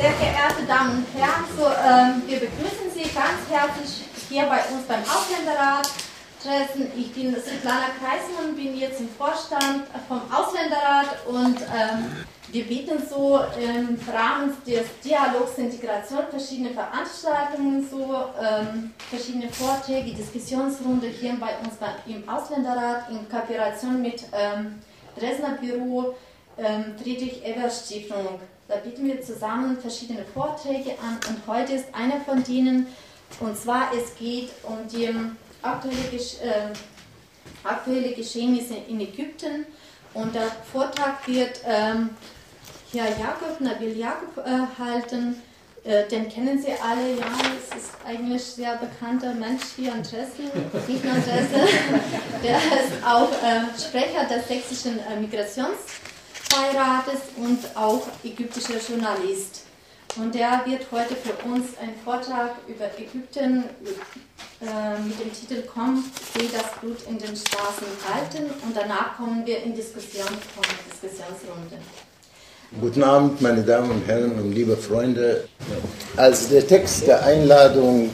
Sehr geehrte Damen und Herren, so, ähm, wir begrüßen Sie ganz herzlich hier bei uns beim Ausländerrat. Ich bin Svetlana Kreismann, bin jetzt im Vorstand vom Ausländerrat und ähm, wir bieten so im Rahmen des Dialogs Integration verschiedene Veranstaltungen, so ähm, verschiedene Vorträge, Diskussionsrunde hier bei uns im Ausländerrat in Kooperation mit ähm, Dresdner Büro ähm, Friedrich-Ebert-Stiftung. Da bieten wir zusammen verschiedene Vorträge an und heute ist einer von denen, und zwar es geht um die aktuelle, äh, aktuelle Geschehnisse in Ägypten und der Vortrag wird ähm, Herr Jakob, Nabil Jakob äh, halten. Äh, den kennen Sie alle, ja, es ist eigentlich ein sehr bekannter Mensch hier in Dresden, nicht nur Dresden. Der ist auch äh, Sprecher des sächsischen äh, Migrations- Beirates und auch ägyptischer Journalist. Und der wird heute für uns einen Vortrag über Ägypten äh, mit dem Titel Komm, seh das Blut in den Straßen halten und danach kommen wir in Diskussion, Diskussionsrunde. Guten Abend, meine Damen und Herren und liebe Freunde. Als der Text der Einladung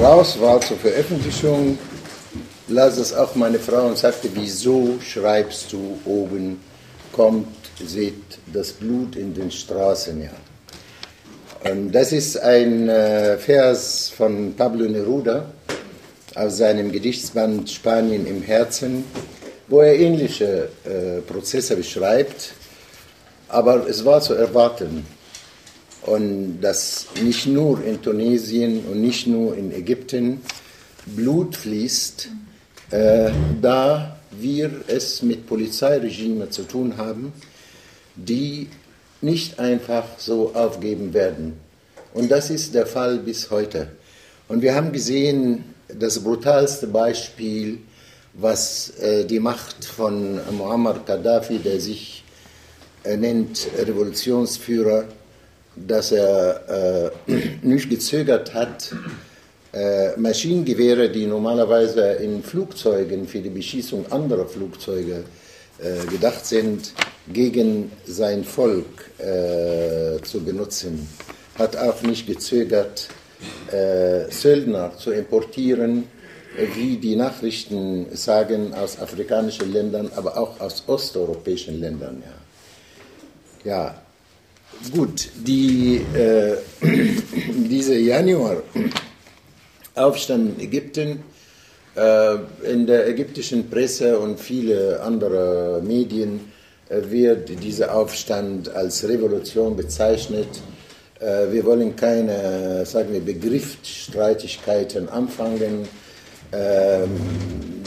raus war zur Veröffentlichung, las es auch meine Frau und sagte, wieso schreibst du oben kommt, seht das Blut in den Straßen. Ja. Und das ist ein äh, Vers von Pablo Neruda aus seinem Gedichtsband Spanien im Herzen, wo er ähnliche äh, Prozesse beschreibt, aber es war zu erwarten. Und dass nicht nur in Tunesien und nicht nur in Ägypten Blut fließt, äh, da wir es mit Polizeiregimen zu tun haben, die nicht einfach so aufgeben werden. Und das ist der Fall bis heute. Und wir haben gesehen, das brutalste Beispiel, was äh, die Macht von Muammar Gaddafi, der sich äh, nennt Revolutionsführer, dass er äh, nicht gezögert hat, Maschinengewehre, die normalerweise in Flugzeugen für die Beschießung anderer Flugzeuge äh, gedacht sind, gegen sein Volk äh, zu benutzen, hat auch nicht gezögert, äh, Söldner zu importieren, wie die Nachrichten sagen, aus afrikanischen Ländern, aber auch aus osteuropäischen Ländern. Ja, ja. gut, die, äh, diese Januar Aufstand in Ägypten. Äh, in der ägyptischen Presse und viele andere Medien äh, wird dieser Aufstand als Revolution bezeichnet. Äh, wir wollen keine, sagen wir, Begriffsstreitigkeiten anfangen. Ähm,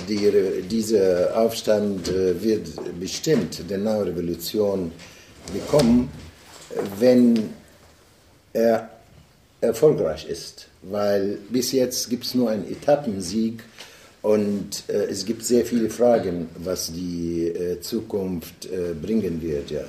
die, dieser Aufstand wird bestimmt der neue Revolution bekommen, wenn er erfolgreich ist weil bis jetzt gibt es nur einen Etappensieg und äh, es gibt sehr viele Fragen, was die äh, Zukunft äh, bringen wird. Ja.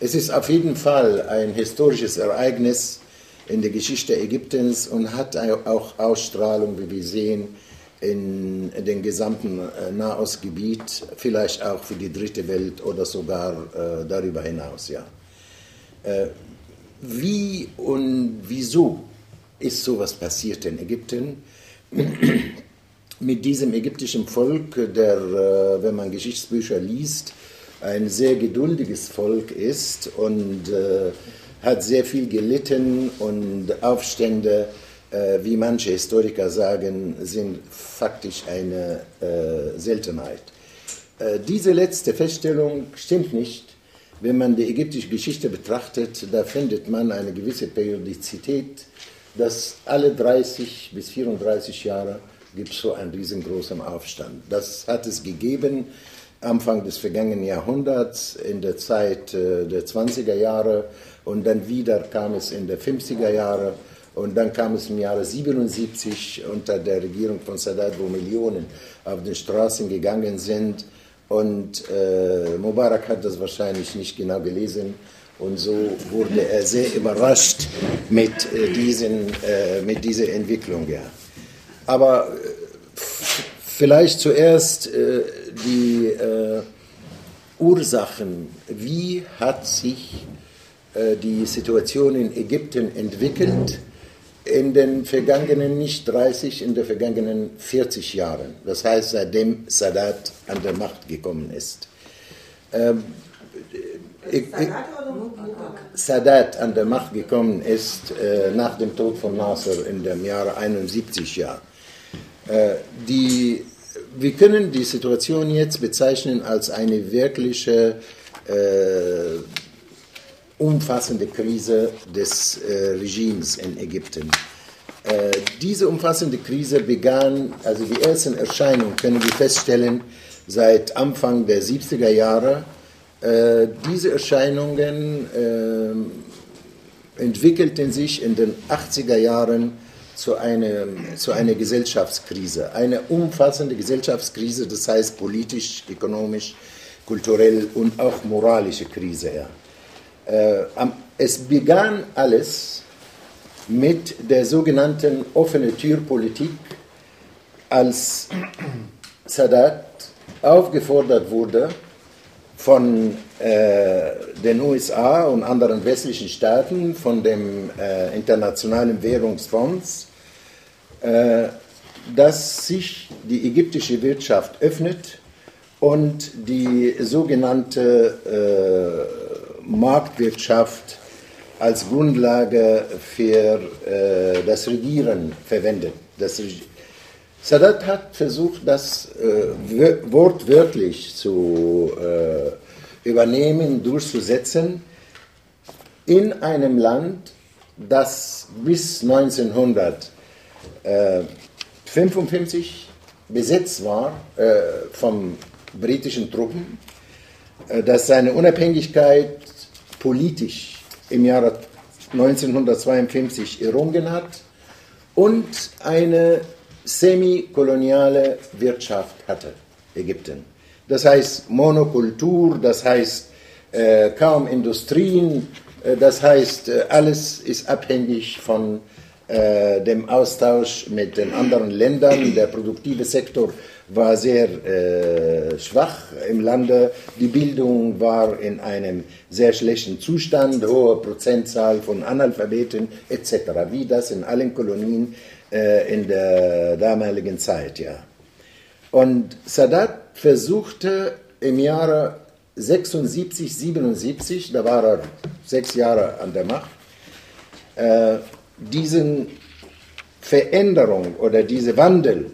Es ist auf jeden Fall ein historisches Ereignis in der Geschichte Ägyptens und hat auch Ausstrahlung, wie wir sehen, in, dem gesamten äh, Nahostgebiet, vielleicht auch für die dritte Welt oder sogar äh, darüber hinaus. Ja. Wie und wieso ist sowas passiert in Ägypten. Mit diesem ägyptischen Volk, der, äh, wenn man Geschichtsbücher liest, ein sehr geduldiges Volk ist und äh, hat sehr viel gelitten und Aufstände, äh, wie manche Historiker sagen, sind faktisch eine Seltenheit. Diese letzte Feststellung stimmt nicht. Wenn man die ägyptische Geschichte betrachtet, da findet man eine gewisse Periodizität dass alle 30 bis 34 Jahre gibt es so einen riesengroßen Aufstand. Das hat es gegeben Anfang des vergangenen Jahrhunderts, in der Zeit äh, der 20er Jahre und dann wieder kam es in der 50er Jahre und dann kam es im Jahre 77 unter der Regierung von Sadat, wo Millionen auf den Straßen gegangen sind und äh, Mubarak hat das wahrscheinlich nicht genau gelesen und so wurde er sehr überrascht mit, äh, diesen, äh, mit dieser Entwicklung. Ja. Aber äh, vielleicht zuerst äh, die äh, Ursachen. Wie hat sich die Situation in Ägypten entwickelt in den vergangenen nicht 30, in den vergangenen 40 Jahren. Das heißt, seitdem Sadat an der Macht gekommen ist. Ähm, Sadat an der Macht gekommen ist äh, nach dem Tod von Nasser in dem Jahre 71 ja. Äh, wir können die Situation jetzt bezeichnen als eine wirkliche äh, umfassende Krise des äh, Regimes in Ägypten. Äh, diese umfassende Krise begann, also die ersten Erscheinungen können wir feststellen, seit Anfang der 70er Jahre. Äh, diese Erscheinungen äh, entwickelten sich in den 80er Jahren zu, einem, zu einer Gesellschaftskrise, eine umfassende Gesellschaftskrise, das heißt politisch, ökonomisch, kulturell und auch moralische Krise. Ja. Äh, es begann alles mit der sogenannten offene Türpolitik, als Sadat aufgefordert wurde von äh, den USA und anderen westlichen Staaten, von dem äh, Internationalen Währungsfonds, äh, dass sich die ägyptische Wirtschaft öffnet und die sogenannte äh, Marktwirtschaft als Grundlage für äh, das Regieren verwendet. Das Reg Sadat hat versucht, das äh, wortwörtlich zu äh, übernehmen, durchzusetzen, in einem Land, das bis 1955 besetzt war äh, von britischen Truppen, äh, das seine Unabhängigkeit politisch im Jahre 1952 errungen hat und eine semikoloniale Wirtschaft hatte, Ägypten. Das heißt Monokultur, das heißt äh, kaum Industrien, äh, das heißt äh, alles ist abhängig von äh, dem Austausch mit den anderen Ländern. Der produktive Sektor war sehr äh, schwach im Lande. Die Bildung war in einem sehr schlechten Zustand, hohe Prozentzahl von Analphabeten etc., wie das in allen Kolonien äh, in der damaligen Zeit. Ja. Und Sadat versuchte im Jahre 76, 77, da war er sechs Jahre an der Macht, äh, diesen Veränderung oder diese Wandel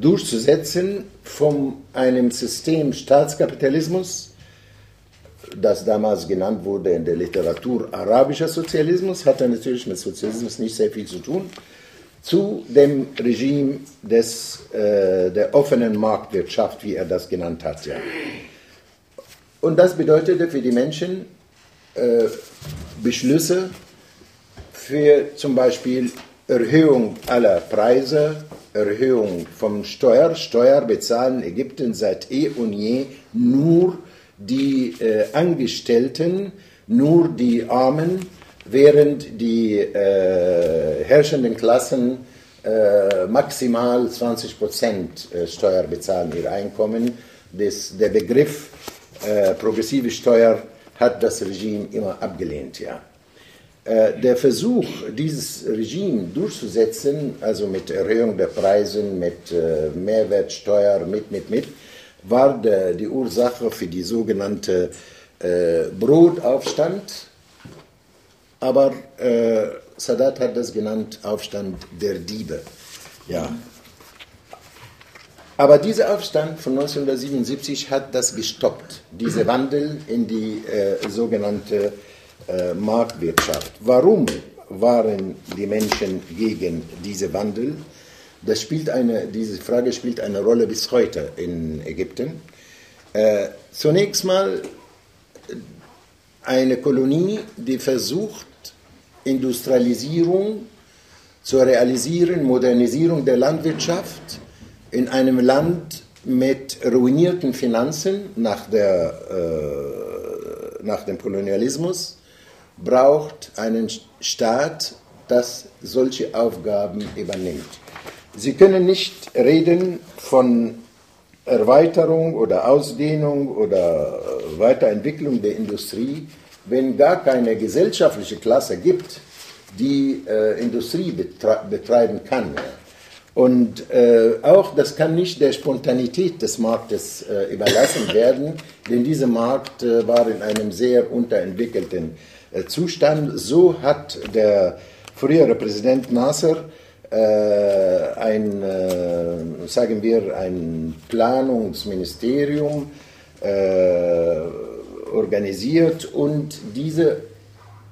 durchzusetzen von einem System Staatskapitalismus, das damals genannt wurde in der Literatur arabischer Sozialismus, hatte natürlich mit Sozialismus nicht sehr viel zu tun, zu dem Regime des, äh, der offenen Marktwirtschaft, wie er das genannt hat. Ja. Und das bedeutete für die Menschen äh, Beschlüsse für zum Beispiel Erhöhung aller Preise, Erhöhung vom Steuer. Steuer bezahlen Ägypten seit eh und je nur die äh, Angestellten, nur die Armen, während die äh, herrschenden Klassen äh, maximal 20 Prozent äh, Steuer bezahlen, ihr Einkommen. Das, der Begriff äh, progressive Steuer hat das Regime immer abgelehnt. Ja. Äh, der Versuch, dieses Regime durchzusetzen, also mit Erhöhung der Preise, mit äh, Mehrwertsteuer, mit, mit, mit, war die Ursache für die sogenannte äh, Brotaufstand. Aber Sadat hat das genannt Aufstand der Diebe. Ja. Aber dieser Aufstand von 1977 hat das gestoppt, dieser Wandel in die sogenannte äh, Marktwirtschaft. Warum waren die Menschen gegen diesen Wandel? Das spielt eine, diese Frage spielt eine Rolle bis heute in Ägypten. Äh, zunächst mal eine Kolonie, die versucht, Industrialisierung zu realisieren, Modernisierung der Landwirtschaft in einem Land mit ruinierten Finanzen nach, der, äh, nach dem Kolonialismus braucht einen Staat, das solche Aufgaben übernimmt. Sie können nicht reden von Erweiterung oder Ausdehnung oder Weiterentwicklung der Industrie, wenn gar keine gesellschaftliche Klasse gibt, die äh, Industrie betreiben kann. Und äh, auch das kann nicht der Spontanität des Marktes äh, überlassen werden, denn dieser Markt äh, war in einem sehr unterentwickelten äh, Zustand. So hat der frühere Präsident Nasser äh, ein, äh, sagen wir, ein Planungsministerium organisiert und diese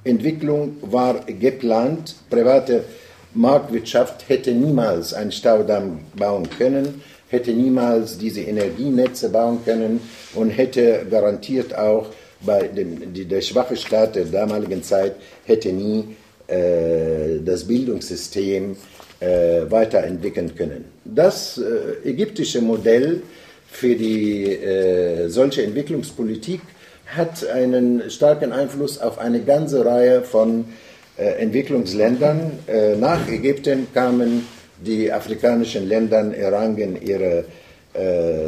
Entwicklung war geplant. Private Marktwirtschaft hätte niemals einen Staudamm bauen können, hätte niemals diese Energienetze bauen können und hätte garantiert auch bei dem, die, der schwache Staat der damaligen Zeit hätte nie äh, das Bildungssystem äh, weiterentwickeln können. Das äh, ägyptische Modell für die äh, solche Entwicklungspolitik hat einen starken Einfluss auf eine ganze Reihe von äh, Entwicklungsländern. Äh, nach Ägypten kamen die afrikanischen Länder, errangen ihre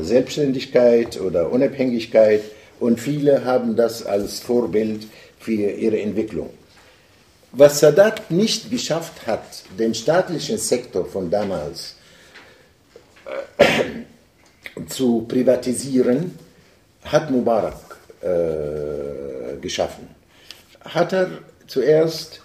Selbstständigkeit oder Unabhängigkeit und viele haben das als Vorbild für ihre Entwicklung. Was Sadat nicht geschafft hat, den staatlichen Sektor von damals zu privatisieren, hat Mubarak äh, geschaffen. Hat er zuerst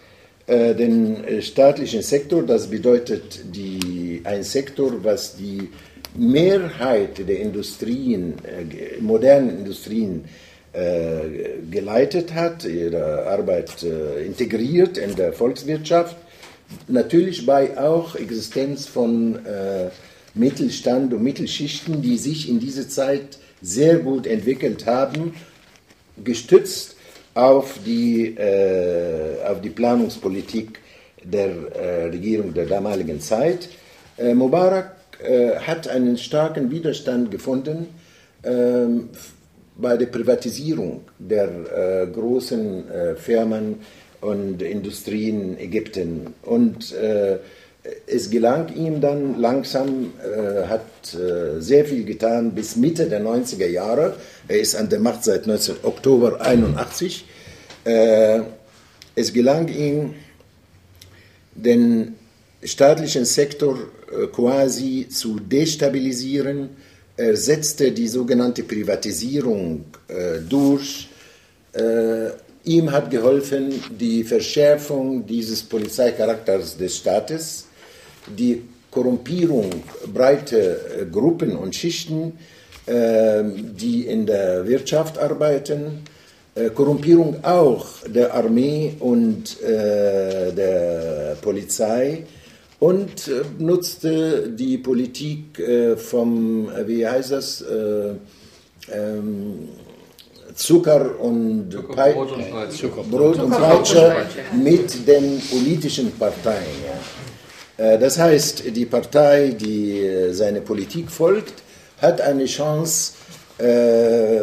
äh, den äh, staatlichen Sektor, das bedeutet die, ein Sektor, was die Mehrheit der Industrien, äh, modernen Industrien äh, geleitet hat, ihre Arbeit äh, integriert in der Volkswirtschaft, natürlich bei auch Existenz von Mittelstand und Mittelschichten, die sich in dieser Zeit sehr gut entwickelt haben gestützt auf die, äh, auf die Planungspolitik der äh, Regierung der damaligen Zeit. Äh, Mubarak äh, hat einen starken Widerstand gefunden ähm, bei der Privatisierung der äh, großen äh, Firmen und Industrien in Ägypten. Und es gelang ihm dann langsam, äh, hat äh, sehr viel getan bis Mitte der 90er Jahre. Er ist an der Macht seit 19. Oktober 81. Äh, es gelang ihm, den staatlichen Sektor äh, quasi zu destabilisieren. Er setzte die sogenannte Privatisierung äh, durch. Äh, ihm hat geholfen die Verschärfung dieses Polizeikarakters des Staates die Korrumpierung breiter Gruppen und Schichten, die in der Wirtschaft arbeiten, Korrumpierung auch der Armee und der Polizei und nutzte die Politik vom, wie heißt das, ähm, Zucker und, Zucker, Brot und Peitsche, und Peitsche mit den politischen Parteien. Ja. Äh, das heißt, die Partei, die äh, seine Politik folgt, hat eine Chance, äh,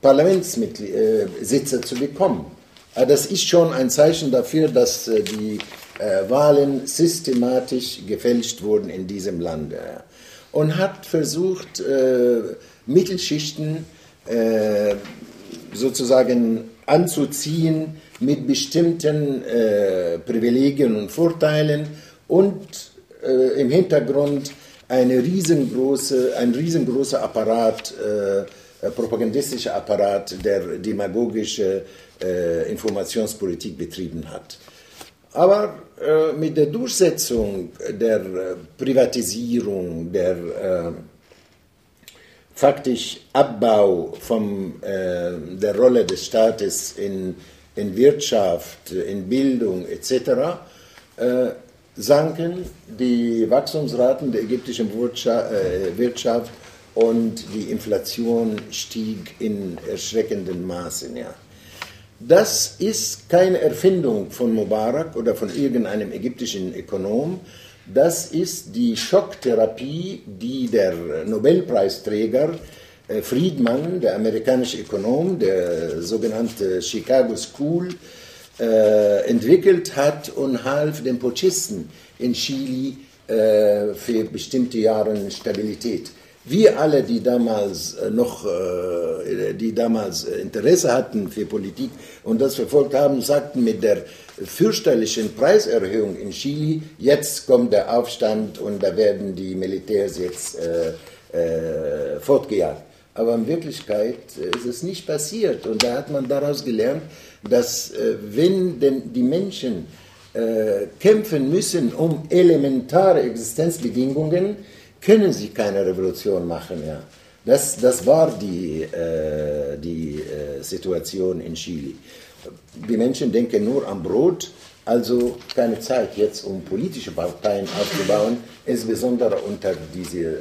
Parlamentssitze zu bekommen. Das ist schon ein Zeichen dafür, dass die Wahlen systematisch gefälscht wurden in diesem Land. Und hat versucht, Mittelschichten sozusagen anzuziehen mit bestimmten Privilegien und Vorteilen und äh, im Hintergrund eine riesengroße, ein riesengroßer Apparat, äh, propagandistischer Apparat, der demagogische äh, Informationspolitik betrieben hat. Aber äh, mit der Durchsetzung der äh, Privatisierung, der äh, faktisch Abbau von der Rolle des Staates in, in Wirtschaft, in Bildung etc., sanken die Wachstumsraten der ägyptischen äh, Wirtschaft und die Inflation stieg in erschreckendem Maße. Ja. Das ist keine Erfindung von Mubarak oder von irgendeinem ägyptischen Ökonom. Das ist die Schocktherapie, die der Nobelpreisträger äh, Friedman, der amerikanische Ökonom, der sogenannte Chicago School, äh, entwickelt hat und half den Putschisten in Chile äh, für bestimmte Jahre Stabilität Wir alle, die damals äh, noch, äh, die damals Interesse hatten für Politik und das verfolgt haben, sagten mit der fürchterlichen Preiserhöhung in Chile, jetzt kommt der Aufstand und da werden die Militärs jetzt äh, äh, fortgejagt. Aber in Wirklichkeit ist es nicht passiert und da hat man daraus gelernt, dass äh, wenn denn die Menschen äh, kämpfen müssen um elementare Existenzbedingungen, können sie keine Revolution machen. Ja. Das, das war die, äh, die äh, Situation in Chile. Die Menschen denken nur am Brot, also keine Zeit jetzt, um politische Parteien aufzubauen, insbesondere unter dieser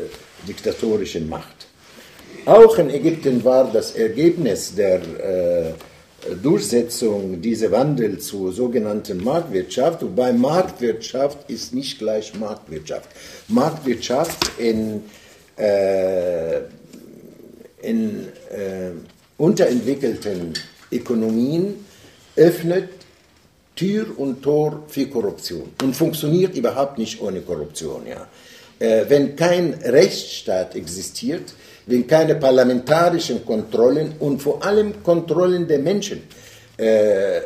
diktatorischen Macht. Auch in Ägypten war das Ergebnis der äh, Durchsetzung dieser Wandel zur sogenannten Marktwirtschaft, wobei Marktwirtschaft ist nicht gleich Marktwirtschaft. Marktwirtschaft in, äh, in äh, unterentwickelten Ökonomien öffnet Tür und Tor für Korruption und funktioniert überhaupt nicht ohne Korruption. Ja. Äh, wenn kein Rechtsstaat existiert, wenn keine parlamentarischen Kontrollen und vor allem Kontrollen der Menschen äh,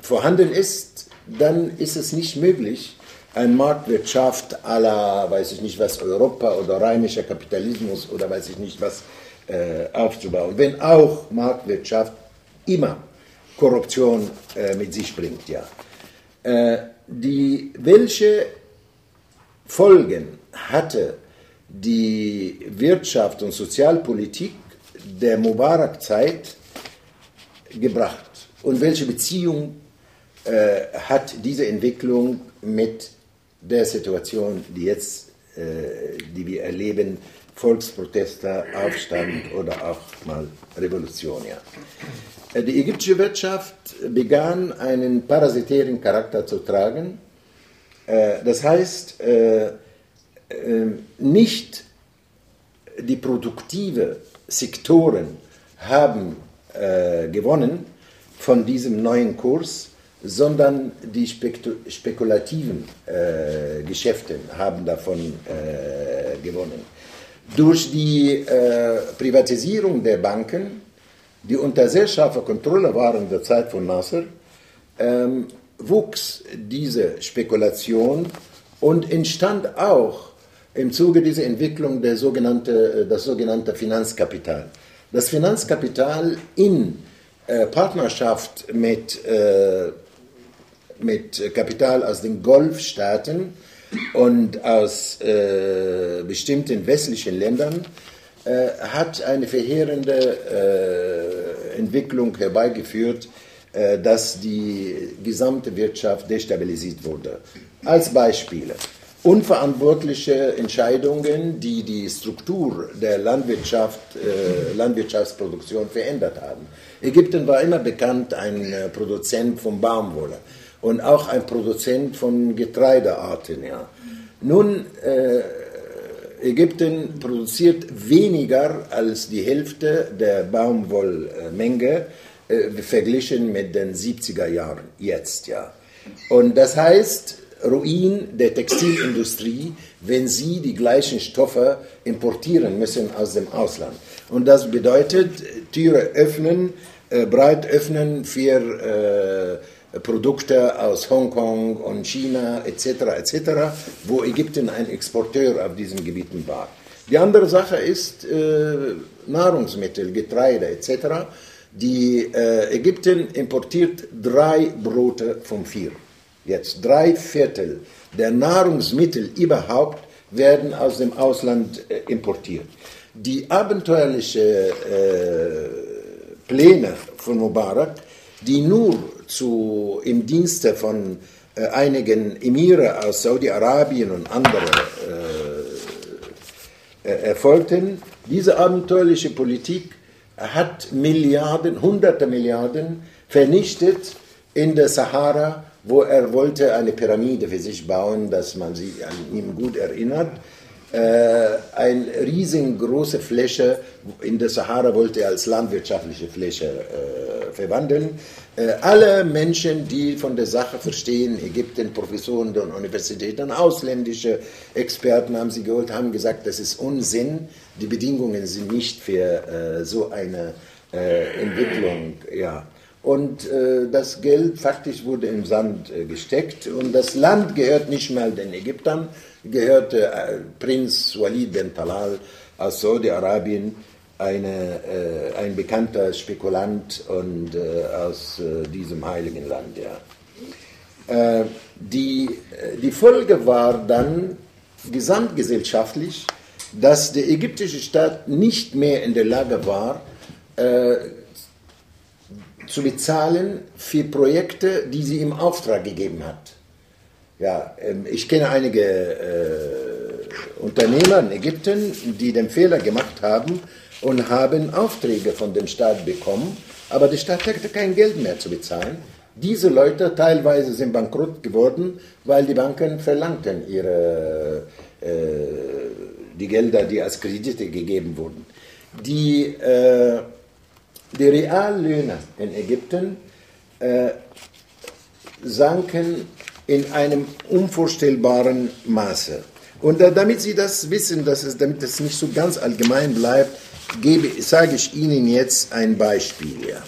vorhanden ist, dann ist es nicht möglich, eine Marktwirtschaft aller, weiß ich nicht was, Europa oder rheinischer Kapitalismus oder weiß ich nicht was äh, aufzubauen. Wenn auch Marktwirtschaft immer Korruption äh, mit sich bringt, ja. Äh, die, welche Folgen hatte die Wirtschaft und Sozialpolitik der Mubarak-Zeit gebracht und welche Beziehung äh, hat diese Entwicklung mit der Situation, die jetzt, äh, die wir erleben, Volksproteste, Aufstand oder auch mal Revolution. Ja. Äh, die ägyptische Wirtschaft begann einen parasitären Charakter zu tragen. Äh, das heißt, äh, nicht die produktive Sektoren haben äh, gewonnen von diesem neuen Kurs, sondern die spekulativen äh, Geschäfte haben davon äh, gewonnen. Durch die äh, Privatisierung der Banken, die unter sehr scharfer Kontrolle waren in der Zeit von Nasser, ähm, wuchs diese Spekulation und entstand auch im Zuge dieser Entwicklung der sogenannte, äh, das sogenannte Finanzkapital. Das Finanzkapital in äh, Partnerschaft mit, äh, mit Kapital aus den Golfstaaten und aus äh, bestimmten westlichen Ländern äh, hat eine verheerende äh, Entwicklung herbeigeführt, dass die gesamte Wirtschaft destabilisiert wurde. Als Beispiele unverantwortliche Entscheidungen, die die Struktur der Landwirtschaft, äh, Landwirtschaftsproduktion verändert haben. Ägypten war immer bekannt ein äh, Produzent von Baumwolle und auch ein Produzent von Getreidearten. Ja. Nun, äh, Ägypten produziert weniger als die Hälfte der Baumwollmenge äh, verglichen mit den 70er Jahren jetzt. Ja. Und das heißt, Ruin der Textilindustrie, wenn sie die gleichen Stoffe importieren müssen aus dem Ausland. Und das bedeutet, Türe öffnen, äh, breit öffnen für äh, Produkte aus Hongkong und China etc. etc., wo Ägypten ein Exporteur auf diesen Gebieten war. Die andere Sache ist äh, Nahrungsmittel, Getreide etc. Die äh, Ägypten importiert drei Brote von vier. Jetzt drei Viertel der Nahrungsmittel überhaupt werden aus dem Ausland äh, importiert. Die abenteuerlichen äh, Pläne von Mubarak, die nur zu, im Dienste von äh, einigen Emire aus Saudi-Arabien und anderen erfolgten, diese abenteuerliche Politik hat Milliarden, hunderte Milliarden vernichtet in der Sahara wo er wollte eine Pyramide für sich bauen, dass man sich an ihn gut erinnert. äh, eine riesengroße Fläche in der Sahara wollte er als landwirtschaftliche Fläche äh, verwandeln. Äh, alle Menschen, die von der Sache verstehen, Ägypten, Professoren der Universitäten, ausländische Experten haben sie geholt, haben gesagt, das ist Unsinn, die Bedingungen sind nicht für äh, so eine äh, Entwicklung. Ja. Und äh, das Geld faktisch wurde im Sand gesteckt und das Land gehört nicht mehr den Ägyptern, gehörte äh, Prinz Walid bin Talal aus Saudi-Arabien, äh, ein bekannter Spekulant und äh, aus äh, diesem heiligen Land. Ja. Äh, die, die Folge war dann gesamtgesellschaftlich, dass der ägyptische Staat nicht mehr in der Lage war, äh, zu bezahlen für Projekte, die sie im Auftrag gegeben hat. Ja, ähm, ich kenne einige äh, Unternehmer in Ägypten, die den Fehler gemacht haben und haben Aufträge von dem Staat bekommen, aber der Staat hatte kein Geld mehr zu bezahlen. Diese Leute teilweise sind bankrott geworden, weil die Banken verlangten ihre, äh, die Gelder, die als Kredite gegeben wurden. Die, äh, die Reallöhne in Ägypten äh, sanken in einem unvorstellbaren Maße. Und damit Sie das wissen, dass es, damit es nicht so ganz allgemein bleibt, gebe, sage ich Ihnen jetzt ein Beispiel. Ja.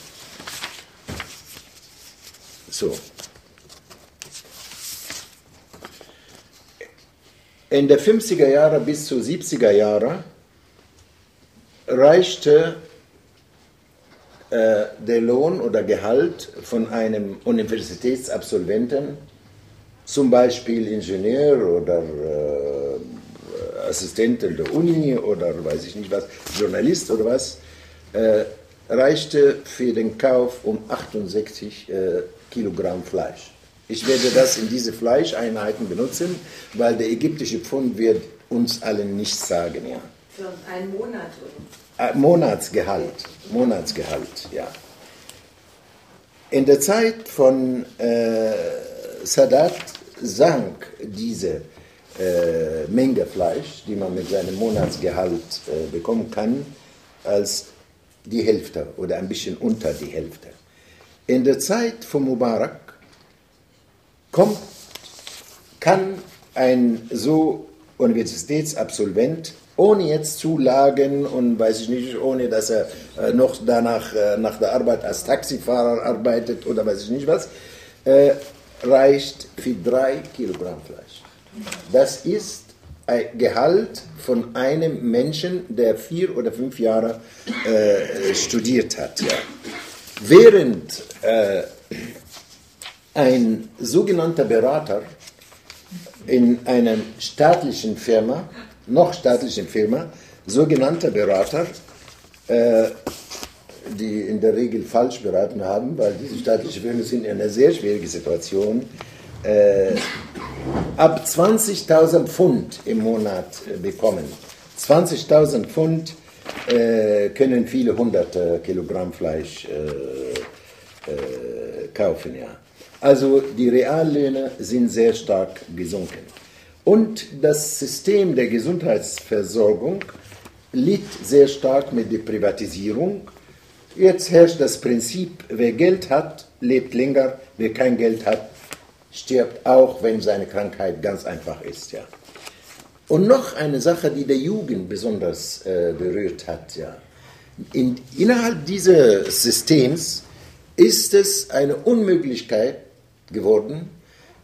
So. In der 50er Jahre bis zu 70er Jahre reichte äh, der Lohn oder Gehalt von einem Universitätsabsolventen zum Beispiel Ingenieur oder äh, Assistent der Uni oder weiß ich nicht was, Journalist oder was, äh, reichte für den Kauf um 68 äh, Kilogramm Fleisch. Ich werde das in diese Fleischeinheiten benutzen, weil der ägyptische Pfund wird uns allen nichts sagen. Ja. Für einen Monat oder? Äh, Monatsgehalt, Monatsgehalt, ja. In der Zeit von äh, Sadat sank diese äh, Menge Fleisch, die man mit seinem Monatsgehalt äh, bekommen kann, als die Hälfte oder ein bisschen unter die Hälfte. In der Zeit von Mubarak kommt, kann ein so Universitätsabsolvent ohne jetzt Zulagen und weiß ich nicht, ohne dass er äh, noch danach äh, nach der Arbeit als Taxifahrer arbeitet oder weiß ich nicht was, äh, reicht für drei Kilogramm Fleisch. Das ist ein Gehalt von einem Menschen, der vier oder fünf Jahre äh, studiert hat. Ja. Während äh, ein sogenannter Berater in einer staatlichen Firma, noch staatlichen Firma, sogenannter Berater, äh, die in der Regel falsch beraten haben, weil diese staatlichen Firmen sind in einer sehr schwierigen Situation. Äh, ab 20.000 Pfund im Monat äh, bekommen. 20.000 Pfund äh, können viele hunderte Kilogramm Fleisch äh, kaufen. Ja. Also die Reallöhne sind sehr stark gesunken. Und das System der Gesundheitsversorgung litt sehr stark mit der Privatisierung Jetzt herrscht das Prinzip, wer Geld hat, lebt länger, wer kein Geld hat, stirbt auch, wenn seine Krankheit ganz einfach ist. Ja. Und noch eine Sache, die der Jugend besonders äh, berührt hat. Ja. In, innerhalb dieses Systems ist es eine Unmöglichkeit geworden,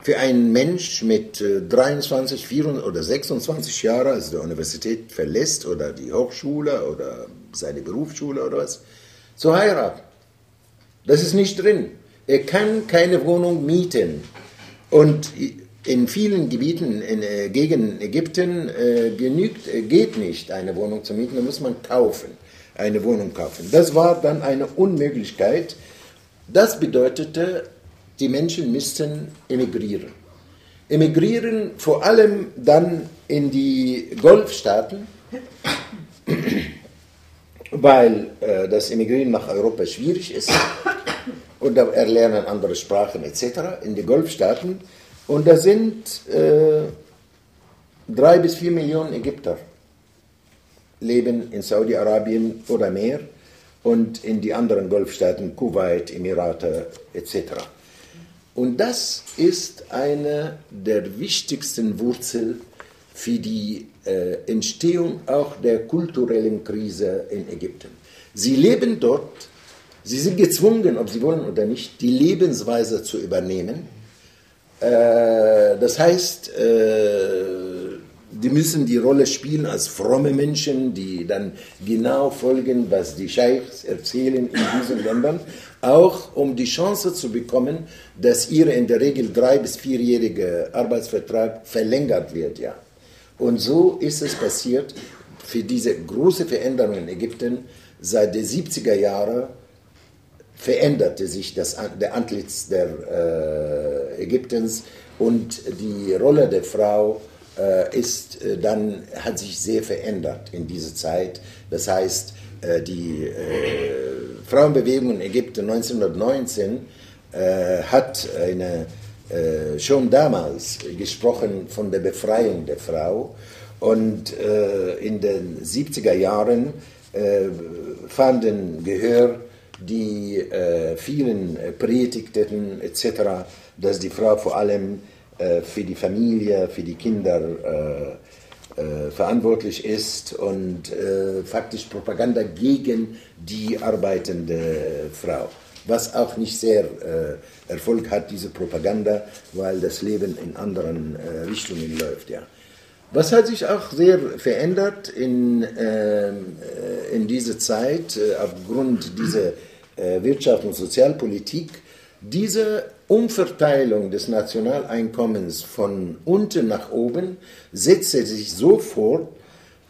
für einen Mensch mit 23, äh, 24 oder 26 Jahren, also die Universität verlässt oder die Hochschule oder seine Berufsschule oder was, zu heiraten. Das ist nicht drin. Er kann keine Wohnung mieten. Und in vielen Gebieten in, äh, gegen Ägypten äh, genügt, äh, geht nicht, eine Wohnung zu mieten, da muss man kaufen, eine Wohnung kaufen. Das war dann eine Unmöglichkeit. Das bedeutete, die Menschen müssten emigrieren. Emigrieren vor allem dann in die Golfstaaten weil äh, das Emigrieren nach Europa schwierig ist und erlernen andere Sprachen etc. in den Golfstaaten. Und da sind äh, drei bis vier Millionen Ägypter leben in Saudi-Arabien oder mehr und in die anderen Golfstaaten, Kuwait, Emirate etc. Und das ist eine der wichtigsten Wurzeln für die äh, Entstehung auch der kulturellen Krise in Ägypten. Sie leben dort, sie sind gezwungen, ob sie wollen oder nicht, die Lebensweise zu übernehmen. Äh, das heißt, äh, die müssen die Rolle spielen als fromme Menschen, die dann genau folgen, was die Scheichs erzählen in diesen Ländern, auch um die Chance zu bekommen, dass ihr in der Regel drei- bis vierjährige Arbeitsvertrag verlängert wird. Ja. Und so ist es passiert für diese große Veränderung in Ägypten. Seit den 70er Jahren veränderte sich das, der Antlitz der äh, Ägyptens und die Rolle der Frau ist äh, dann, hat sich sehr verändert in dieser Zeit. Das heißt, äh, die Frauenbewegung in Ägypten 1919 hat eine, schon damals gesprochen von der Befreiung der Frau und in den 70er Jahren fanden Gehör die vielen Predigten etc., dass die Frau vor allem äh, für die Familie, für die Kinder äh, äh, verantwortlich ist und faktisch Propaganda gegen die arbeitende Frau. Was auch nicht sehr Erfolg hat, diese Propaganda, weil das Leben in anderen Richtungen läuft. Ja. Was hat sich auch sehr verändert in, äh, in dieser Zeit äh, aufgrund dieser äh, Wirtschaft- und Sozialpolitik? Diese Umverteilung des Nationaleinkommens von unten nach oben setzte sich so fort,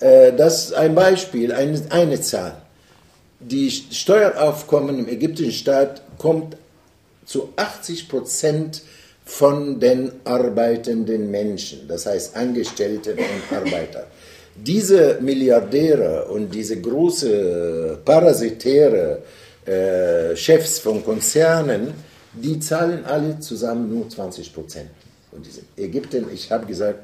äh, dass ein Beispiel, eine, eine Zahl, die Steueraufkommen im ägyptischen Staat kommt zu 80 Prozent von den arbeitenden Menschen, das heißt Angestellte und Arbeiter. Diese Milliardäre und diese große parasitäre äh, Chefs von Konzernen, die zahlen alle zusammen nur 20 Prozent von diesem. Ägypten, ich habe gesagt,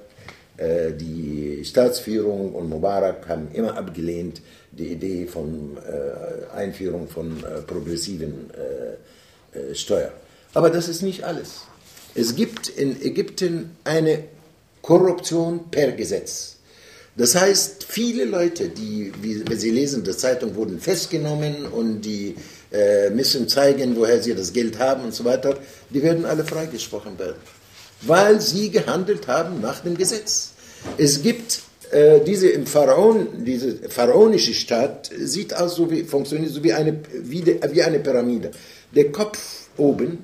äh, die Staatsführung und Mubarak haben immer abgelehnt die Idee von äh, Einführung von äh, progressiven Steuern. Aber das ist nicht alles. Es gibt in Ägypten eine Korruption per Gesetz. Das heißt, viele Leute, die, wie Sie lesen, der Zeitung wurden festgenommen und die müssen zeigen, woher sie das Geld haben und so weiter, die werden alle freigesprochen werden, weil sie gehandelt haben nach dem Gesetz. Es gibt äh, diese im Pharaon, diese pharaonische Stadt sieht aus so wie funktioniert so wie eine wie, de, wie eine Pyramide. Der Kopf oben,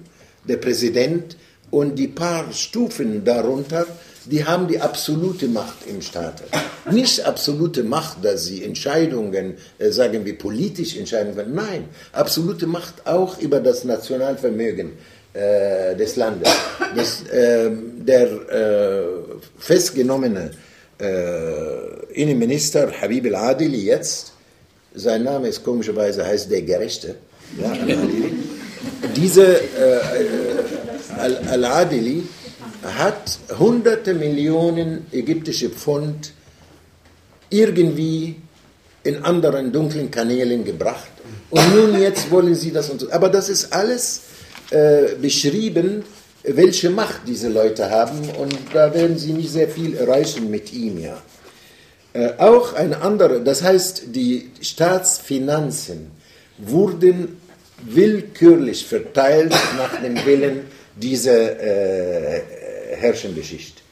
der Präsident und die paar Stufen darunter die haben die absolute Macht im Staat. Nicht absolute Macht, dass sie Entscheidungen, äh, sagen wir politisch entscheiden können. Nein, absolute Macht auch über das Nationalvermögen äh, des Landes. Das, äh, der äh, festgenommene äh, Innenminister Habib al-Adili jetzt, sein Name ist komischerweise heißt der Gerechte, ja, al-Adili. Diese äh, al-Adili hat hunderte Millionen ägyptische Pfund irgendwie in anderen dunklen Kanälen gebracht. Und nun jetzt wollen sie das und so. Aber das ist alles äh, beschrieben, welche Macht diese Leute haben. Und da werden sie nicht sehr viel erreichen mit ihm, ja. Äh, auch eine andere, das heißt, die Staatsfinanzen wurden willkürlich verteilt nach dem Willen dieser äh, herrschende Schicht.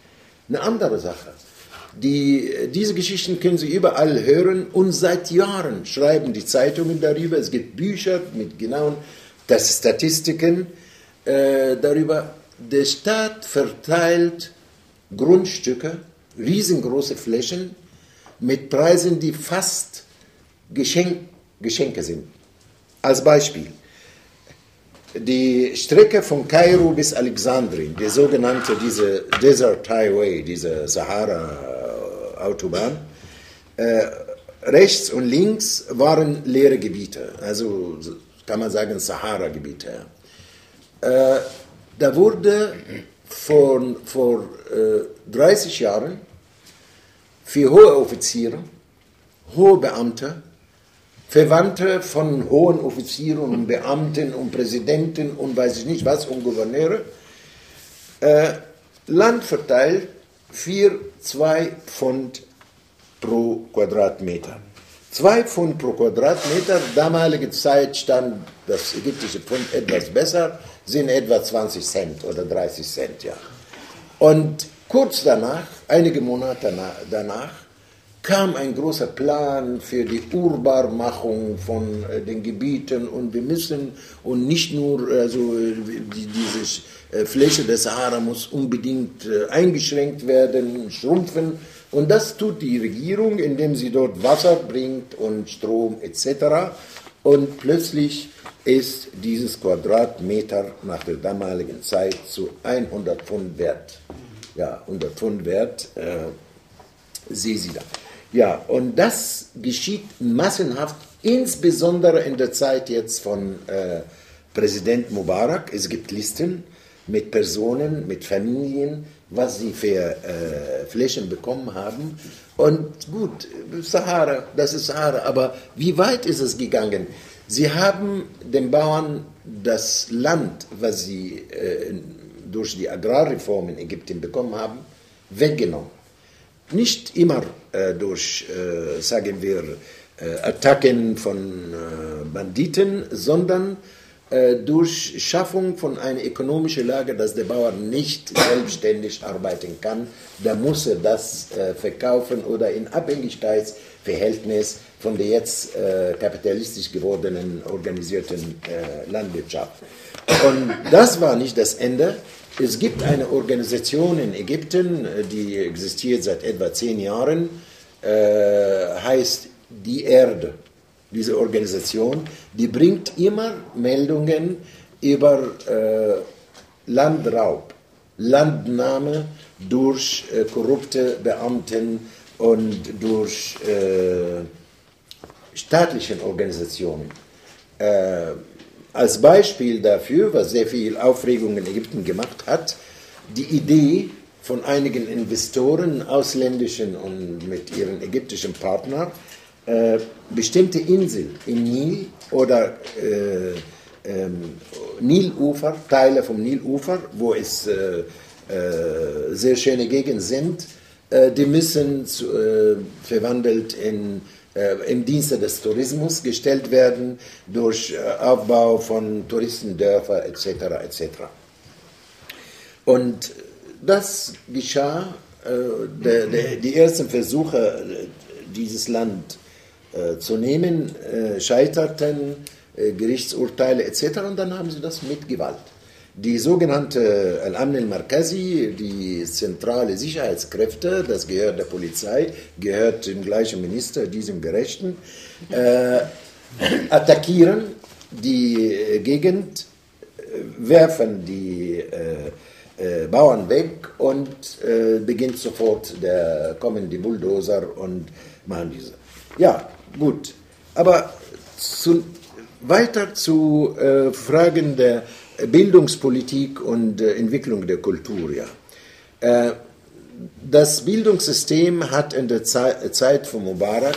Eine andere Sache. Die, diese Geschichten können Sie überall hören und seit Jahren schreiben die Zeitungen darüber. Es gibt Bücher mit genauen Statistiken äh, darüber. Der Staat verteilt Grundstücke, riesengroße Flächen mit Preisen, die fast Geschenk, Geschenke sind. Als Beispiel die Strecke von Kairo bis Alexandrien, die sogenannte diese Desert Highway, diese Sahara-Autobahn, äh, rechts und links waren leere Gebiete, also kann man sagen Sahara-Gebiete. Äh, da wurde vor, vor äh, 30 Jahren für hohe Offiziere, hohe Beamte, Verwandte von hohen Offizieren und Beamten und Präsidenten und weiß ich nicht was und Gouverneure, äh, Land verteilt 4, 2 Pfund pro Quadratmeter. 2 Pfund pro Quadratmeter, damalige Zeit stand das ägyptische Pfund etwas besser, sind etwa 20 Cent oder 30 Cent, ja. Und kurz danach, einige Monate danach, kam ein großer Plan für die Urbarmachung von äh, den Gebieten und wir müssen und nicht nur also die, diese äh, Fläche des Sahara muss unbedingt äh, eingeschränkt werden, schrumpfen und das tut die Regierung, indem sie dort Wasser bringt und Strom etc. Und plötzlich ist dieses Quadratmeter nach der damaligen Zeit zu 100 Pfund wert. Ja, 100 Pfund wert, äh, da. Ja, und das geschieht massenhaft, insbesondere in der Zeit jetzt von äh, Präsident Mubarak. Es gibt Listen mit Personen, mit Familien, was sie für äh, Flächen bekommen haben. Und gut, Sahara, das ist Sahara, aber wie weit ist es gegangen? Sie haben den Bauern das Land, was sie äh, durch die Agrarreform in Ägypten bekommen haben, weggenommen. Nicht immer durch, äh, sagen wir, äh, Attacken von äh, Banditen, sondern äh, durch Schaffung von einer ökonomischen Lage, dass der Bauer nicht selbstständig arbeiten kann. Da muss er das äh, verkaufen oder in Abhängigkeitsverhältnis von der jetzt äh, kapitalistisch gewordenen organisierten äh, Landwirtschaft. Und das war nicht das Ende. Es gibt eine Organisation in Ägypten, äh, die existiert seit etwa zehn Jahren, äh, heißt die Erde. Diese Organisation, die bringt immer Meldungen über äh, Landraub, Landnahme durch äh, korrupte Beamten und durch äh, staatlichen Organisationen. Äh, als Beispiel dafür, was sehr viel Aufregung in Ägypten gemacht hat, die Idee von einigen Investoren, ausländischen und mit ihren ägyptischen Partnern, äh, bestimmte Inseln im Nil oder äh, ähm, Nilufer, Teile vom Nilufer, wo es äh, äh sehr schöne Gegenden sind, äh, die müssen äh, verwandelt in äh, im Dienste des Tourismus gestellt werden durch äh, Aufbau von Touristendörfern etc. etc. Und das geschah, äh, der, der, die ersten Versuche, dieses Land zu nehmen, scheiterten, Gerichtsurteile etc. Und dann haben sie das mit Gewalt die sogenannte Al-Amn al-Markazi, die zentrale Sicherheitskräfte, das gehört der Polizei, gehört dem gleichen Minister, diesem Gerechten, äh, attackieren die Gegend, werfen die äh, Bauern weg und äh, beginnt sofort der kommen die Bulldozer und machen diese. Ja, gut. Aber zu, weiter zu äh, Fragen der Bildungspolitik und äh, Entwicklung der Kultur. Ja. Äh, das Bildungssystem hat in der Zeit von Mubarak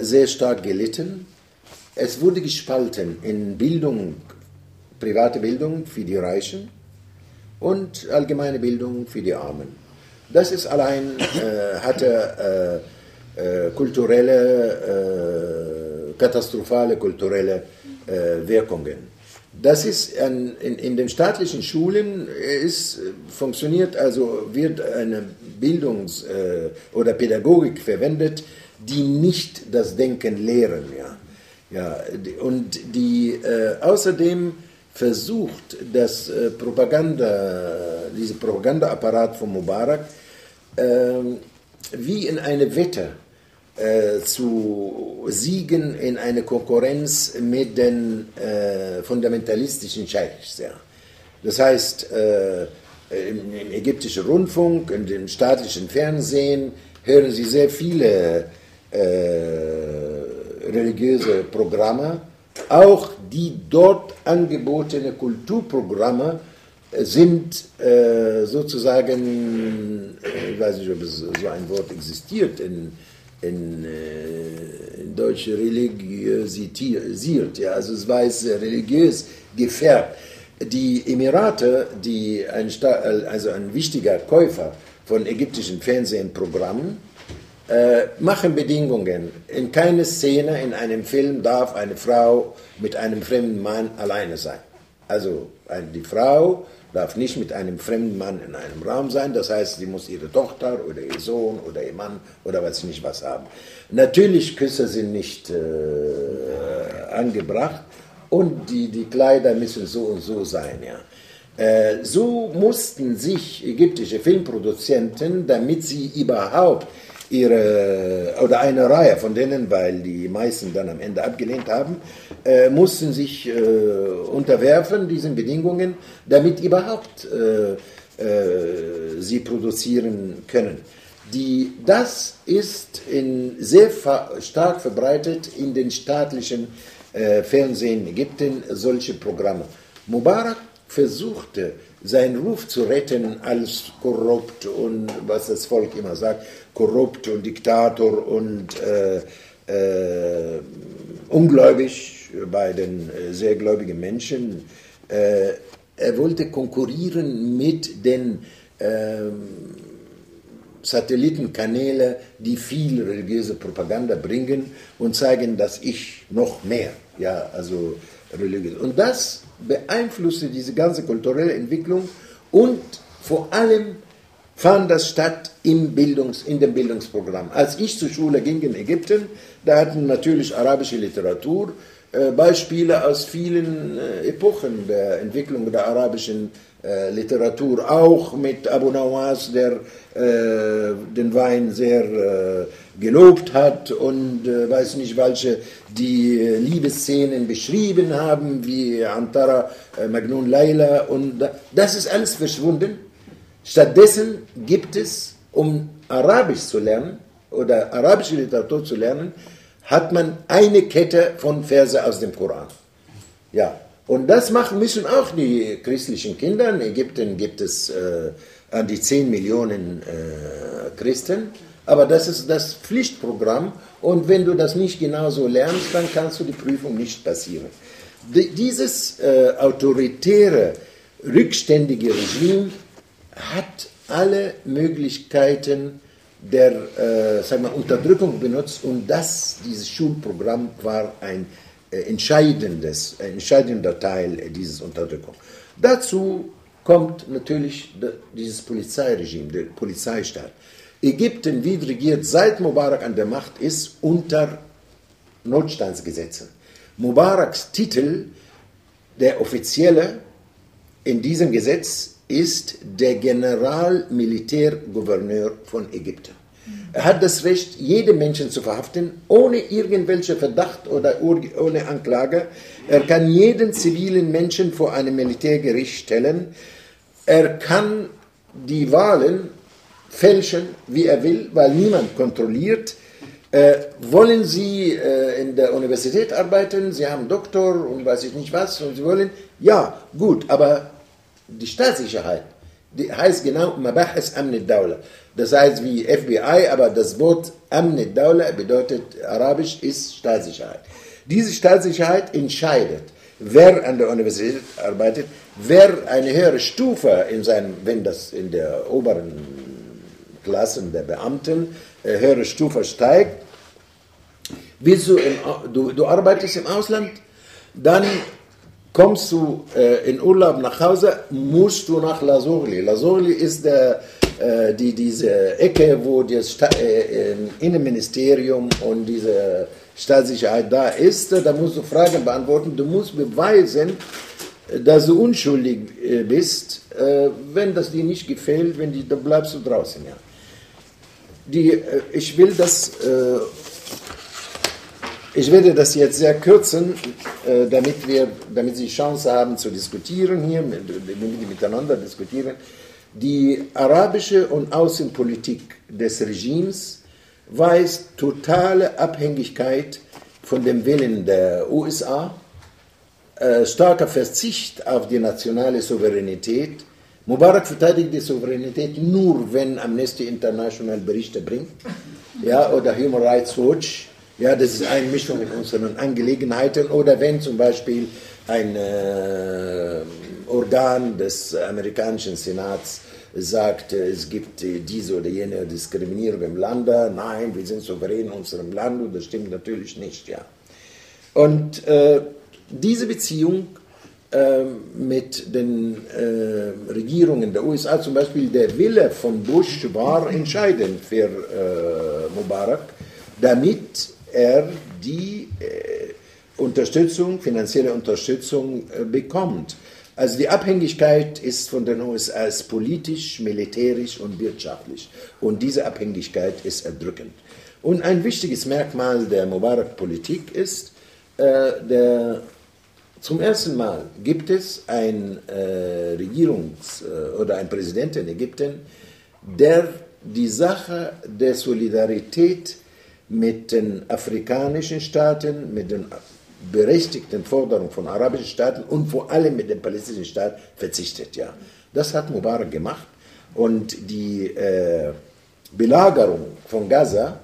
sehr stark gelitten. Es wurde gespalten in Bildung, private Bildung für die Reichen und allgemeine Bildung für die Armen. Das ist allein äh, hatte äh, äh, kulturelle, katastrophale kulturelle Wirkungen. Das ist an, in, in, den staatlichen Schulen ist, funktioniert, also wird eine Bildungs- äh, oder Pädagogik verwendet, die nicht das Denken lehren. Ja. Ja, und die äh, außerdem versucht, das äh, Propaganda, dieser Propagandaapparat von Mubarak äh, wie in eine Wette äh, zu siegen in eine Konkurrenz mit den äh, fundamentalistischen Scheichs. Ja. Das heißt, im, im, ägyptischen Rundfunk, in dem staatlichen Fernsehen hören Sie sehr viele äh, religiöse Programme, auch die dort angebotene Kulturprogramme sind äh, sozusagen, äh, ich weiß nicht, ob es so ein Wort existiert, in, in, äh, in Deutsch religiösisiert, ja, also es war es religiös gefärbt. Die Emirate, die ein, also ein wichtiger Käufer von ägyptischen Fernsehprogrammen, äh, machen Bedingungen. In keiner Szene in einem Film darf eine Frau mit einem fremden Mann alleine sein. Also die Frau darf nicht mit einem fremden Mann in einem Raum sein, das heißt, sie muss ihre Tochter oder ihr Sohn oder ihr Mann oder weiß ich nicht was haben. Natürlich, Küsse sind nicht äh, angebracht und die, die Kleider müssen so und so sein, ja. Äh, so mussten sich ägyptische Filmproduzenten, damit sie überhaupt ihre, oder eine Reihe von denen, weil die meisten dann am Ende abgelehnt haben, äh, mussten sich äh, unterwerfen diesen Bedingungen, damit überhaupt äh, äh sie produzieren können. Die, das ist in, sehr stark verbreitet in den staatlichen äh, Fernsehen Ägypten, solche Programme. Mubarak versuchte, seinen Ruf zu retten als korrupt und was das Volk immer sagt, korrupt und Diktator und äh, äh, ungläubig bei den äh, sehr gläubigen Menschen. Äh, er wollte konkurrieren mit den ähm, Satellitenkanälen, die viel religiöse Propaganda bringen und zeigen, dass ich noch mehr, ja, also religiös. Und das beeinflusste diese ganze kulturelle Entwicklung und vor allem fand das statt im Bildungs, in dem Bildungsprogramm. Als ich zur Schule ging in Ägypten, da hatten natürlich arabische Literatur äh, Beispiele aus vielen äh, Epochen der Entwicklung der arabischen Literatur, auch mit Abu Nawas, der äh, den Wein sehr äh, gelobt hat und äh, weiß nicht welche, die Liebesszenen beschrieben haben, wie Antara, Magnun Laila und das ist alles verschwunden Stattdessen gibt es, um Arabisch zu lernen oder arabische Literatur zu lernen, hat man eine Kette von Verse aus dem Koran. Ja, und das machen müssen auch die christlichen Kinder. In Ägypten gibt es äh, an die 10 Millionen äh, Christen, aber das ist das Pflichtprogramm und wenn du das nicht genauso lernst, dann kannst du die Prüfung nicht passieren. D dieses äh, autoritäre, rückständige Regime hat alle Möglichkeiten der äh, sagen wir, Unterdrückung benutzt und das, dieses Schulprogramm war ein entscheidendes, ein entscheidender Teil dieses Unterdrückung. Dazu kommt natürlich dieses Polizeiregime, der Polizeistaat. Ägypten wird regiert, seit Mubarak an der Macht ist, unter Notstandsgesetzen. Mubaraks Titel, der offizielle in diesem Gesetz, ist der Generalmilitärgouverneur von Ägypten. Er hat das Recht, jeden Menschen zu verhaften, ohne irgendwelche Verdacht oder ohne Anklage. Er kann jeden zivilen Menschen vor einem Militärgericht stellen. Er kann die Wahlen fälschen, wie er will, weil niemand kontrolliert. Äh, wollen Sie äh, in der Universität arbeiten? Sie haben Doktor und weiß ich nicht was und Sie wollen? Ja, gut, aber die Staatssicherheit, die heißt genau Mabahis Amnid Dawla. Das heißt wie FBI, aber das Wort Amnid Dawla bedeutet arabisch ist Staatssicherheit. Diese Staatssicherheit entscheidet, wer an der Universität arbeitet, wer eine höhere Stufe in seinem, wenn das in der oberen Klassen der Beamten äh, höhere Stufe steigt, bist du, im, du, du arbeitest im Ausland, dann kommst du äh, in Urlaub nach Hause, musst du nach Lasurli. Lasurli ist der, äh, die, diese Ecke, wo das Sta äh, Innenministerium und diese Staatssicherheit da ist. Da musst du Fragen beantworten. Du musst beweisen, dass du unschuldig äh, bist. Äh, wenn das dir nicht gefällt, wenn die, dann bleibst du draußen. Ja. Die, äh, ich will das ich werde das jetzt sehr kürzen, äh, damit, wir, damit Sie Chance haben zu diskutieren hier, damit wir miteinander diskutieren. Die arabische und Außenpolitik des Regimes weist totale Abhängigkeit von dem Willen der USA äh, starker Verzicht auf die nationale Souveränität. Mubarak verteidigt die Souveränität nur, wenn Amnesty International Berichte bringt ja, oder Human Rights Watch. Ja, das ist eine Mischung in unseren Angelegenheiten. Oder wenn zum Beispiel ein äh, Organ des amerikanischen Senats sagt, es gibt diese oder jene Diskriminierung im Lande. Nein, wir sind souverän in unserem Land und das stimmt natürlich nicht. Ja. Und äh, diese Beziehung äh, mit den äh, Regierungen der USA, zum Beispiel der Wille von Bush war entscheidend für äh, Mubarak, damit er die äh, Unterstützung, finanzielle Unterstützung äh, bekommt. Also die Abhängigkeit ist von den USA politisch, militärisch und wirtschaftlich. Und diese Abhängigkeit ist erdrückend. Und ein wichtiges Merkmal der Mubarak-Politik ist, äh, der, zum ersten Mal gibt es einen äh, Regierungs- äh, oder einen Präsidenten in Ägypten, der die Sache der Solidarität mit den afrikanischen Staaten, mit den berechtigten Forderungen von arabischen Staaten und vor allem mit dem palästinensischen Staat verzichtet. Ja. Das hat Mubarak gemacht und die äh, Belagerung von Gaza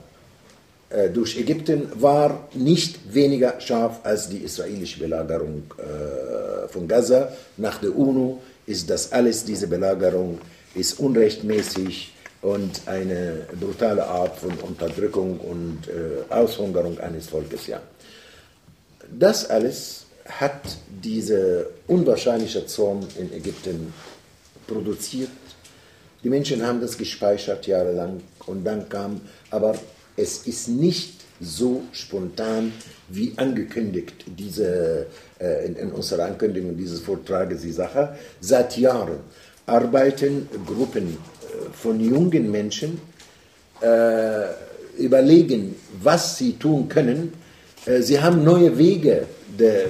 äh, durch Ägypten war nicht weniger scharf als die israelische Belagerung äh, von Gaza. Nach der UNO ist das alles, diese Belagerung ist unrechtmäßig und eine brutale Art von Unterdrückung und äh, Aushungerung eines Volkes. Ja. Das alles hat diese unwahrscheinliche Zorn in Ägypten produziert. Die Menschen haben das gespeichert jahrelang und dann kam, aber es ist nicht so spontan wie angekündigt, diese, äh, in, in, unserer Ankündigung dieses Vortrages, die Sache. Seit Jahren arbeiten Gruppen von jungen Menschen, äh, überlegen, was sie tun können, äh, sie haben neue Wege der,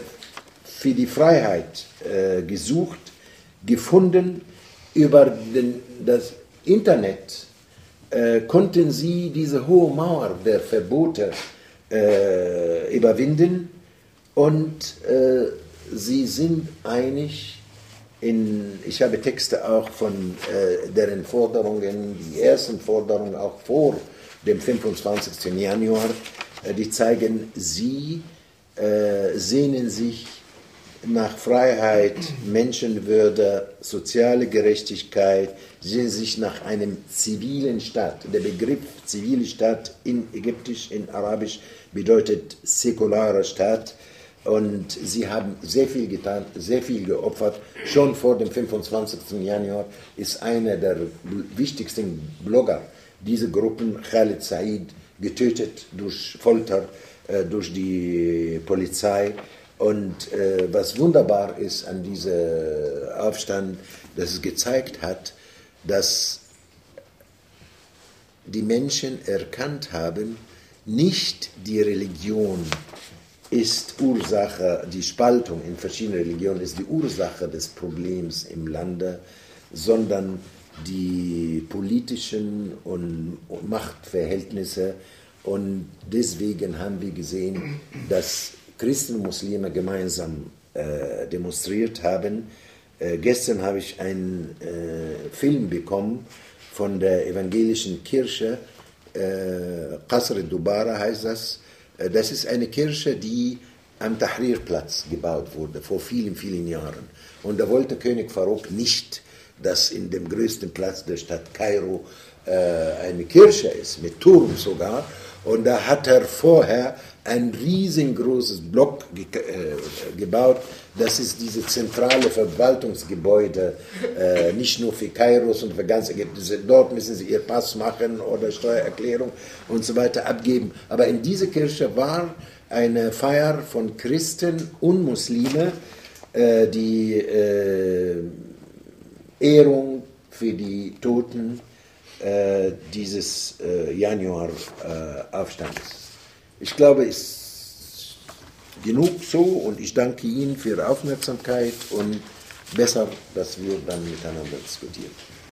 für die Freiheit äh, gesucht, gefunden. Über den, das Internet konnten sie diese hohe Mauer der Verbote überwinden und sie sind einig in, ich habe Texte auch von äh, deren Forderungen, die ersten Forderungen auch vor dem 25. Januar, äh, die zeigen, sie äh, sehnen sich nach Freiheit, Menschenwürde, soziale Gerechtigkeit, sehen sich nach einem zivilen Staat. Der Begriff zivile Staat in Ägyptisch, in Arabisch bedeutet säkularer Staat. Und sie haben sehr viel getan, sehr viel geopfert. Schon vor dem 25. Januar ist einer der wichtigsten Blogger dieser Gruppen, Khalid Said, getötet durch Folter, äh, durch die Polizei. Und äh, was wunderbar ist an diesem Aufstand, dass es gezeigt hat, dass die Menschen erkannt haben, nicht die Religion ist Ursache, die Spaltung in verschiedenen Religionen ist die Ursache des Problems im Lande, sondern die politischen und Machtverhältnisse. Und deswegen haben wir gesehen, dass Christen und Muslime gemeinsam äh, demonstriert haben. Äh, gestern habe ich einen äh, Film bekommen von der evangelischen Kirche, äh, Qasr Dubara heißt das. Äh, das ist eine Kirche, die am Tahrirplatz gebaut wurde, vor vielen, vielen Jahren. Und da wollte König Farouk nicht dass in dem größten Platz der Stadt Kairo äh, eine Kirche ist, mit Turm sogar. Und da hat er vorher ein riesengroßes Block ge äh, gebaut. Das ist diese zentrale Verwaltungsgebäude, äh, nicht nur für Kairos und für ganz Ägypten. Dort müssen sie ihr Pass machen oder Steuererklärung und so weiter abgeben. Aber in dieser Kirche war eine Feier von Christen und Muslime, äh, die äh, Ehrung für die Toten äh, dieses äh, Januar-Aufstandes. Äh, ich glaube, es ist genug so und ich danke Ihnen für Ihre Aufmerksamkeit und besser, dass wir dann miteinander diskutieren.